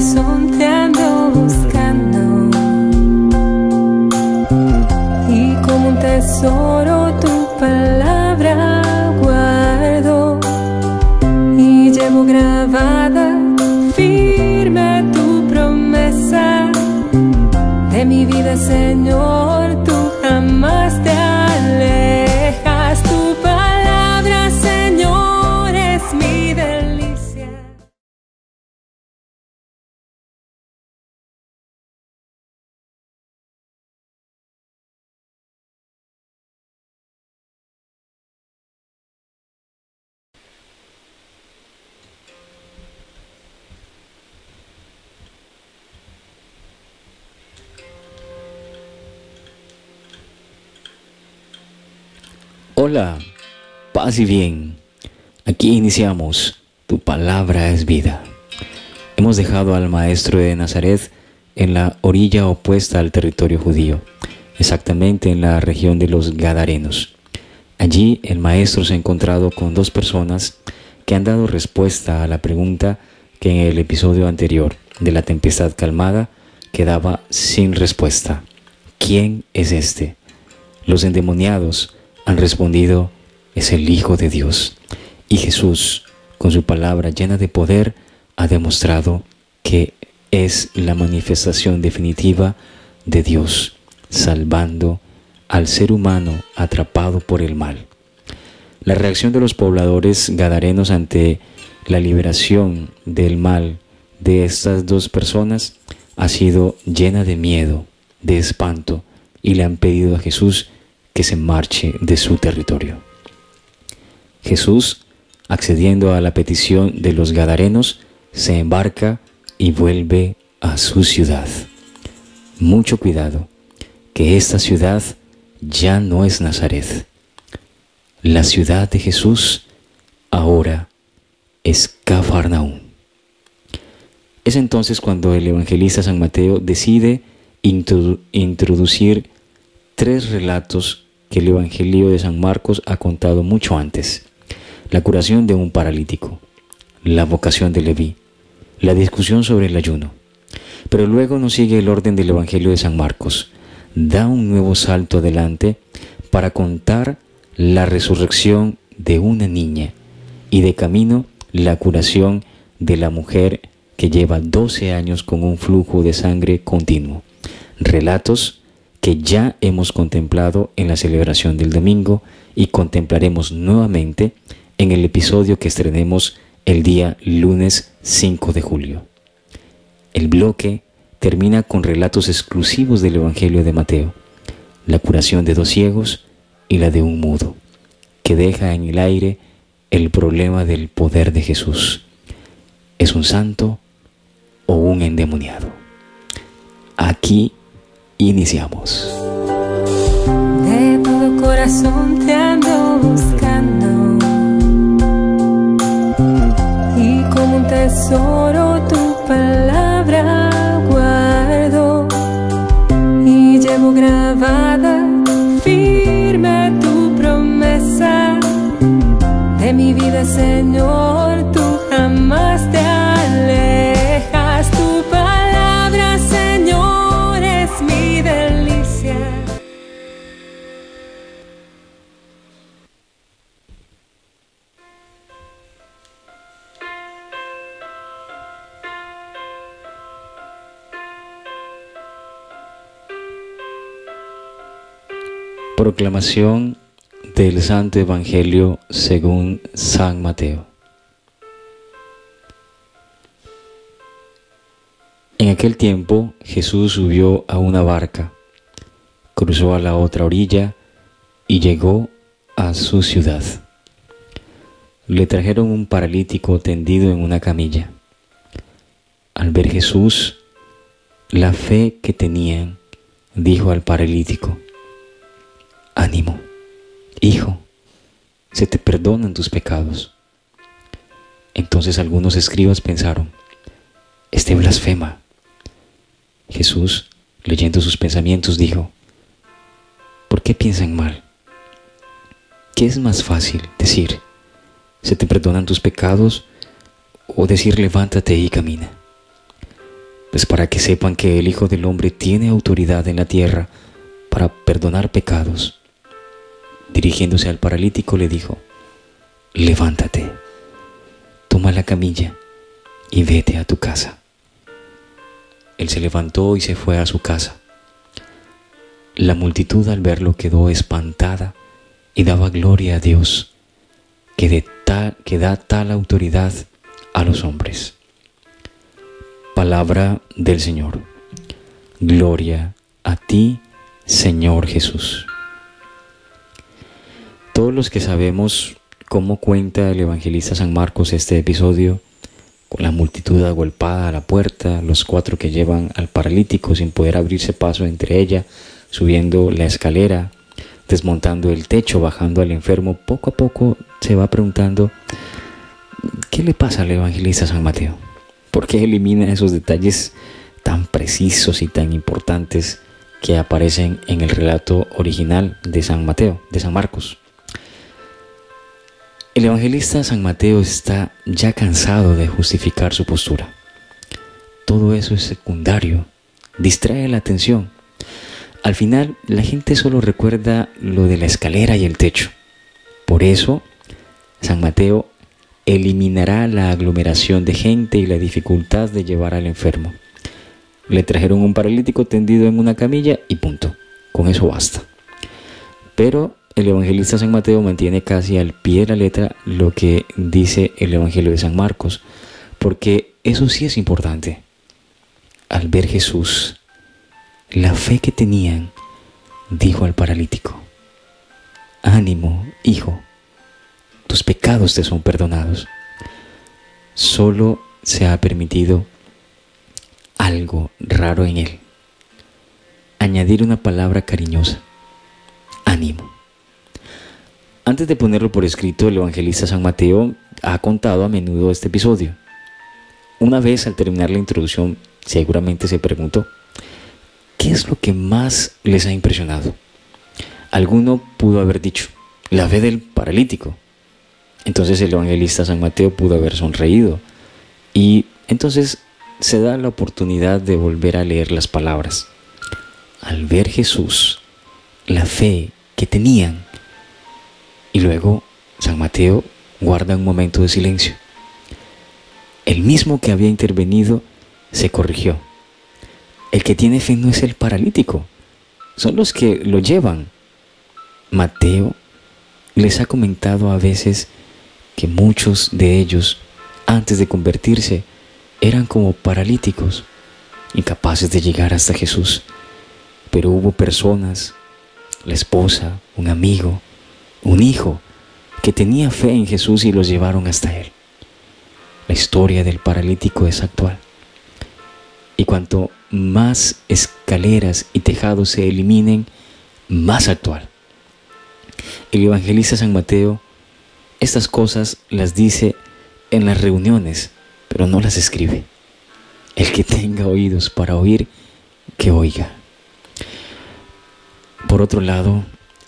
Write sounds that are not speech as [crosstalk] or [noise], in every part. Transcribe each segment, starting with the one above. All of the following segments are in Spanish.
corazón te ando buscando. Y como un tesoro tu palabra guardo. Y llevo grabada firme tu promesa. De mi vida Señor Hola, paz y bien. Aquí iniciamos. Tu palabra es vida. Hemos dejado al maestro de Nazaret en la orilla opuesta al territorio judío, exactamente en la región de los Gadarenos. Allí el maestro se ha encontrado con dos personas que han dado respuesta a la pregunta que en el episodio anterior de la tempestad calmada quedaba sin respuesta. ¿Quién es este? Los endemoniados han respondido, es el Hijo de Dios. Y Jesús, con su palabra llena de poder, ha demostrado que es la manifestación definitiva de Dios, salvando al ser humano atrapado por el mal. La reacción de los pobladores gadarenos ante la liberación del mal de estas dos personas ha sido llena de miedo, de espanto, y le han pedido a Jesús se marche de su territorio. Jesús, accediendo a la petición de los Gadarenos, se embarca y vuelve a su ciudad. Mucho cuidado, que esta ciudad ya no es Nazaret. La ciudad de Jesús ahora es Cafarnaúm. Es entonces cuando el evangelista San Mateo decide introducir tres relatos que el Evangelio de San Marcos ha contado mucho antes. La curación de un paralítico, la vocación de Leví, la discusión sobre el ayuno. Pero luego nos sigue el orden del Evangelio de San Marcos. Da un nuevo salto adelante para contar la resurrección de una niña y de camino la curación de la mujer que lleva 12 años con un flujo de sangre continuo. Relatos que ya hemos contemplado en la celebración del domingo y contemplaremos nuevamente en el episodio que estrenemos el día lunes 5 de julio. El bloque termina con relatos exclusivos del Evangelio de Mateo, la curación de dos ciegos y la de un mudo, que deja en el aire el problema del poder de Jesús. ¿Es un santo o un endemoniado? Aquí Iniciamos. De todo corazón te ando buscando. Y como un tesoro tu palabra guardo. Y llevo grabada firme tu promesa. De mi vida, Señor, tú jamás te Proclamación del Santo Evangelio según San Mateo. En aquel tiempo Jesús subió a una barca, cruzó a la otra orilla y llegó a su ciudad. Le trajeron un paralítico tendido en una camilla. Al ver Jesús, la fe que tenían, dijo al paralítico, ánimo, hijo, se te perdonan tus pecados. Entonces algunos escribas pensaron, este blasfema. Jesús, leyendo sus pensamientos, dijo, ¿por qué piensan mal? ¿Qué es más fácil decir, se te perdonan tus pecados o decir levántate y camina? Pues para que sepan que el Hijo del Hombre tiene autoridad en la tierra para perdonar pecados. Dirigiéndose al paralítico le dijo, levántate, toma la camilla y vete a tu casa. Él se levantó y se fue a su casa. La multitud al verlo quedó espantada y daba gloria a Dios, que, que da tal autoridad a los hombres. Palabra del Señor. Gloria a ti, Señor Jesús. Todos los que sabemos cómo cuenta el evangelista San Marcos este episodio, con la multitud agolpada a la puerta, los cuatro que llevan al paralítico sin poder abrirse paso entre ella, subiendo la escalera, desmontando el techo, bajando al enfermo, poco a poco se va preguntando, ¿qué le pasa al evangelista San Mateo? ¿Por qué elimina esos detalles tan precisos y tan importantes que aparecen en el relato original de San Mateo, de San Marcos? El evangelista San Mateo está ya cansado de justificar su postura. Todo eso es secundario, distrae la atención. Al final, la gente solo recuerda lo de la escalera y el techo. Por eso, San Mateo eliminará la aglomeración de gente y la dificultad de llevar al enfermo. Le trajeron un paralítico tendido en una camilla y punto. Con eso basta. Pero el evangelista San Mateo mantiene casi al pie de la letra lo que dice el Evangelio de San Marcos, porque eso sí es importante. Al ver Jesús, la fe que tenían, dijo al paralítico, ánimo, hijo, tus pecados te son perdonados. Solo se ha permitido algo raro en él, añadir una palabra cariñosa, ánimo. Antes de ponerlo por escrito, el evangelista San Mateo ha contado a menudo este episodio. Una vez al terminar la introducción, seguramente se preguntó, ¿qué es lo que más les ha impresionado? Alguno pudo haber dicho, la fe del paralítico. Entonces el evangelista San Mateo pudo haber sonreído y entonces se da la oportunidad de volver a leer las palabras. Al ver Jesús, la fe que tenían y luego San Mateo guarda un momento de silencio. El mismo que había intervenido se corrigió. El que tiene fe no es el paralítico, son los que lo llevan. Mateo les ha comentado a veces que muchos de ellos, antes de convertirse, eran como paralíticos, incapaces de llegar hasta Jesús. Pero hubo personas, la esposa, un amigo, un hijo que tenía fe en Jesús y los llevaron hasta Él. La historia del paralítico es actual. Y cuanto más escaleras y tejados se eliminen, más actual. El evangelista San Mateo estas cosas las dice en las reuniones, pero no las escribe. El que tenga oídos para oír, que oiga. Por otro lado,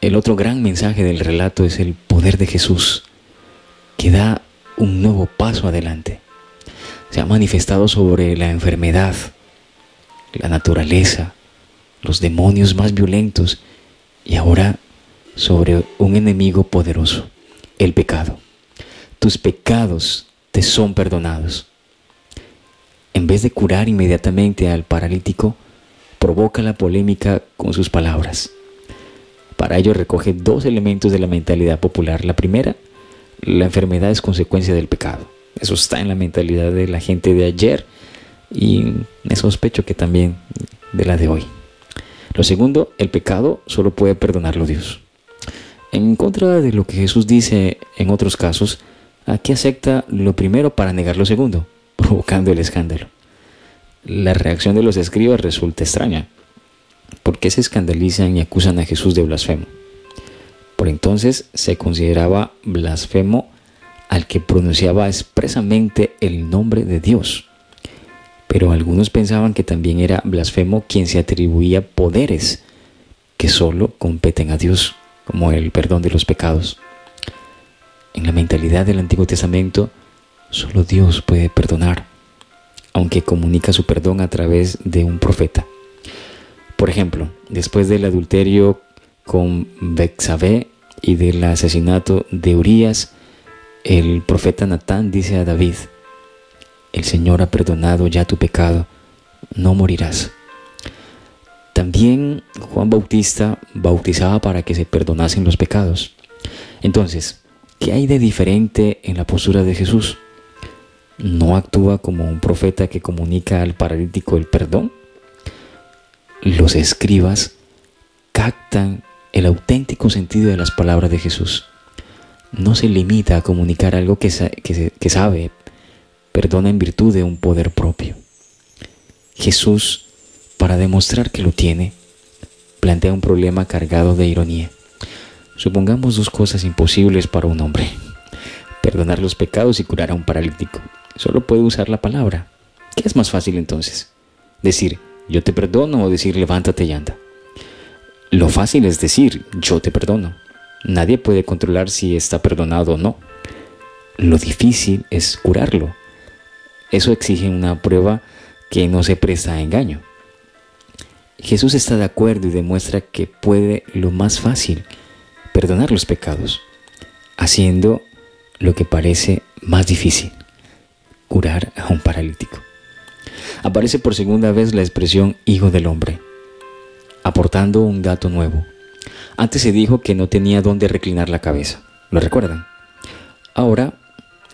el otro gran mensaje del relato es el poder de Jesús, que da un nuevo paso adelante. Se ha manifestado sobre la enfermedad, la naturaleza, los demonios más violentos y ahora sobre un enemigo poderoso, el pecado. Tus pecados te son perdonados. En vez de curar inmediatamente al paralítico, provoca la polémica con sus palabras. Para ello recoge dos elementos de la mentalidad popular. La primera, la enfermedad es consecuencia del pecado. Eso está en la mentalidad de la gente de ayer y me sospecho que también de la de hoy. Lo segundo, el pecado solo puede perdonarlo Dios. En contra de lo que Jesús dice en otros casos, aquí acepta lo primero para negar lo segundo, [laughs] provocando el escándalo. La reacción de los escribas resulta extraña. ¿Por qué se escandalizan y acusan a Jesús de blasfemo? Por entonces se consideraba blasfemo al que pronunciaba expresamente el nombre de Dios. Pero algunos pensaban que también era blasfemo quien se atribuía poderes que solo competen a Dios, como el perdón de los pecados. En la mentalidad del Antiguo Testamento, solo Dios puede perdonar, aunque comunica su perdón a través de un profeta. Por ejemplo, después del adulterio con Bexabé y del asesinato de Urias, el profeta Natán dice a David, el Señor ha perdonado ya tu pecado, no morirás. También Juan Bautista bautizaba para que se perdonasen los pecados. Entonces, ¿qué hay de diferente en la postura de Jesús? ¿No actúa como un profeta que comunica al paralítico el perdón? Los escribas captan el auténtico sentido de las palabras de Jesús. No se limita a comunicar algo que, que sabe, perdona en virtud de un poder propio. Jesús, para demostrar que lo tiene, plantea un problema cargado de ironía. Supongamos dos cosas imposibles para un hombre. Perdonar los pecados y curar a un paralítico. Solo puede usar la palabra. ¿Qué es más fácil entonces? Decir, yo te perdono o decir, levántate y anda. Lo fácil es decir, yo te perdono. Nadie puede controlar si está perdonado o no. Lo difícil es curarlo. Eso exige una prueba que no se presta a engaño. Jesús está de acuerdo y demuestra que puede lo más fácil, perdonar los pecados, haciendo lo que parece más difícil, curar a un paralítico. Aparece por segunda vez la expresión Hijo del Hombre, aportando un dato nuevo. Antes se dijo que no tenía dónde reclinar la cabeza, ¿lo recuerdan? Ahora,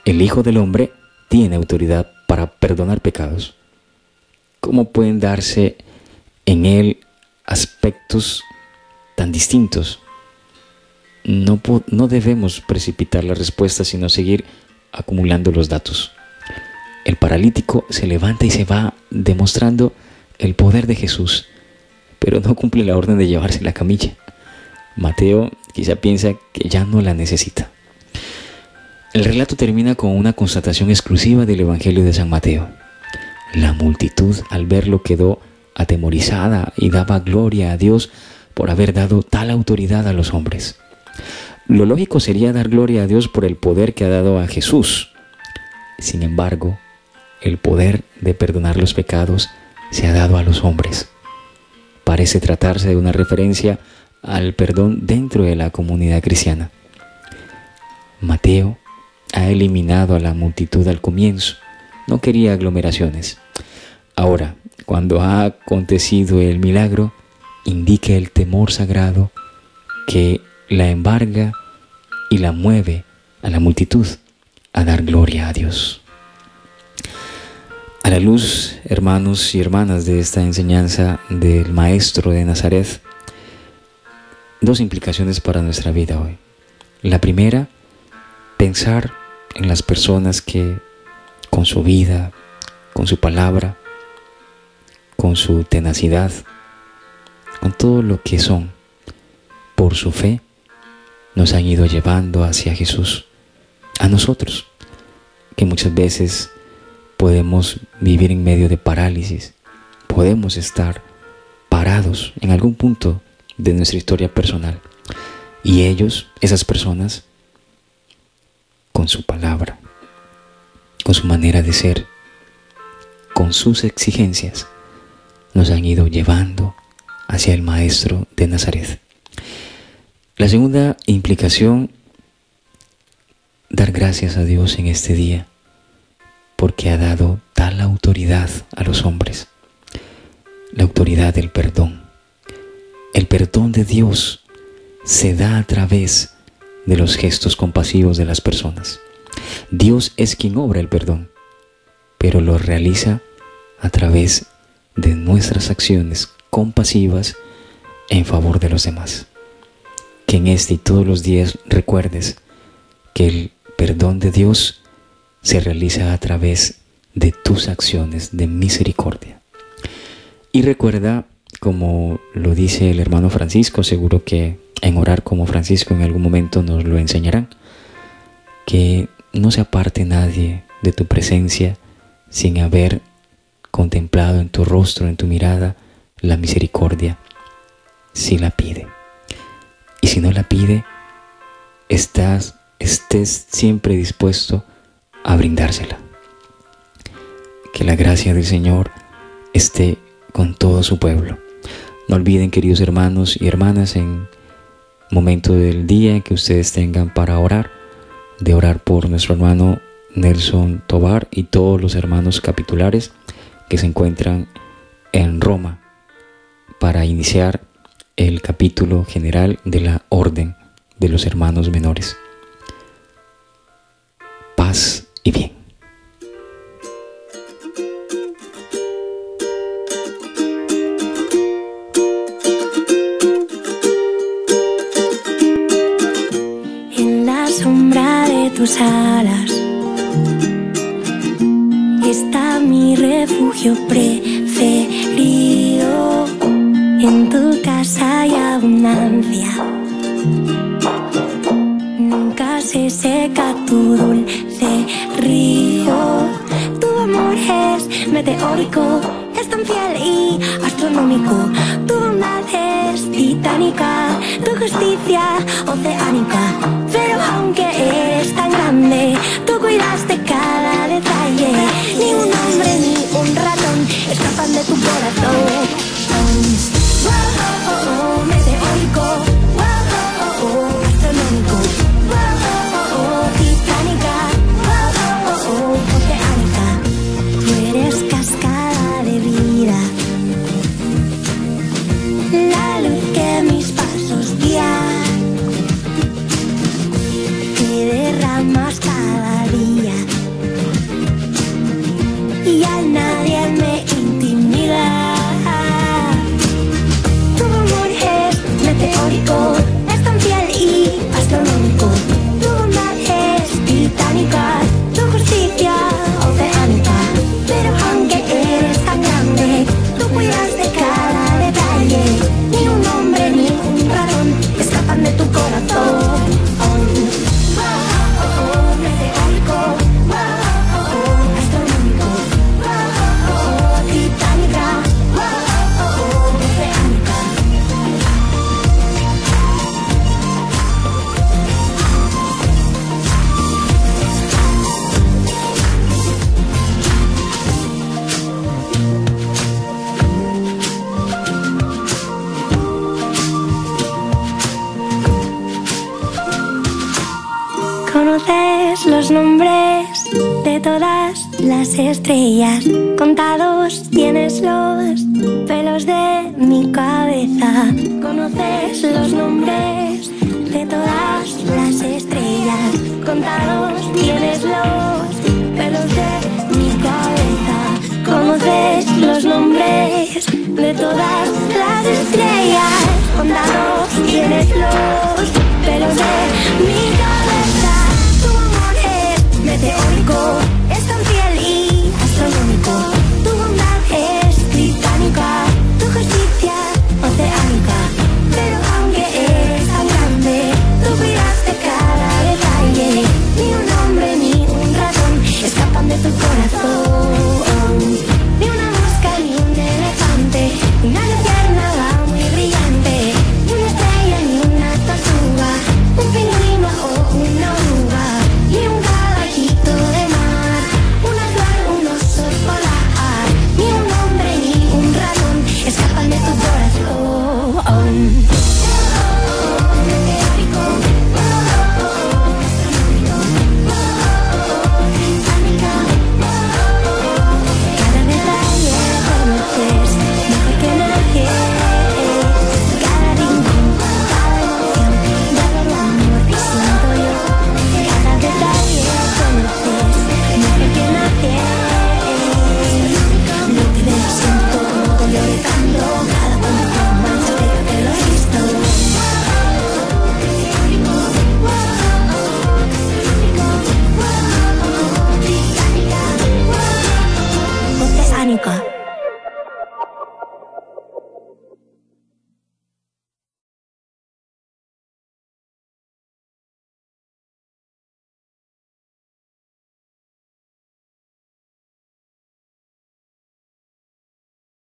el Hijo del Hombre tiene autoridad para perdonar pecados. ¿Cómo pueden darse en él aspectos tan distintos? No, no debemos precipitar la respuesta, sino seguir acumulando los datos. El paralítico se levanta y se va demostrando el poder de Jesús, pero no cumple la orden de llevarse la camilla. Mateo quizá piensa que ya no la necesita. El relato termina con una constatación exclusiva del Evangelio de San Mateo. La multitud al verlo quedó atemorizada y daba gloria a Dios por haber dado tal autoridad a los hombres. Lo lógico sería dar gloria a Dios por el poder que ha dado a Jesús. Sin embargo, el poder de perdonar los pecados se ha dado a los hombres. Parece tratarse de una referencia al perdón dentro de la comunidad cristiana. Mateo ha eliminado a la multitud al comienzo. No quería aglomeraciones. Ahora, cuando ha acontecido el milagro, indica el temor sagrado que la embarga y la mueve a la multitud a dar gloria a Dios. A la luz, hermanos y hermanas, de esta enseñanza del Maestro de Nazaret, dos implicaciones para nuestra vida hoy. La primera, pensar en las personas que con su vida, con su palabra, con su tenacidad, con todo lo que son, por su fe, nos han ido llevando hacia Jesús, a nosotros, que muchas veces podemos vivir en medio de parálisis, podemos estar parados en algún punto de nuestra historia personal. Y ellos, esas personas, con su palabra, con su manera de ser, con sus exigencias, nos han ido llevando hacia el Maestro de Nazaret. La segunda implicación, dar gracias a Dios en este día, porque ha dado tal autoridad a los hombres, la autoridad del perdón. El perdón de Dios se da a través de los gestos compasivos de las personas. Dios es quien obra el perdón, pero lo realiza a través de nuestras acciones compasivas en favor de los demás. Que en este y todos los días recuerdes que el perdón de Dios se realiza a través de tus acciones de misericordia. Y recuerda, como lo dice el hermano Francisco, seguro que en orar como Francisco en algún momento nos lo enseñarán, que no se aparte nadie de tu presencia sin haber contemplado en tu rostro, en tu mirada, la misericordia, si la pide. Y si no la pide, estás, estés siempre dispuesto a brindársela. Que la gracia del Señor esté con todo su pueblo. No olviden, queridos hermanos y hermanas, en momento del día que ustedes tengan para orar, de orar por nuestro hermano Nelson Tobar y todos los hermanos capitulares que se encuentran en Roma para iniciar el capítulo general de la Orden de los Hermanos Menores. Paz y bien. En la sombra de tus alas está mi refugio preferido. En tu casa hay abundancia. Se seca tu dulce río. Tu amor es meteórico, es tan fiel y astronómico. Tu bondad es titánica, tu justicia oceánica. Pero aunque eres tan grande, tú cuidas de cada detalle. Ni un hombre ni un ratón escapan de tu corazón. Oh, meteórico. las estrellas, contados tienes los pelos de mi cabeza. Conoces los nombres de todas las estrellas, contados tienes los pelos de mi cabeza. Conoces los nombres de todas las estrellas, contados tienes los pelos de mi cabeza. Tu amor es meteórico. Tu bondad es titánica, tu justicia oceánica, pero aunque es tan grande, tú miraste cada detalle, ni un hombre ni un ratón escapan de tu corazón.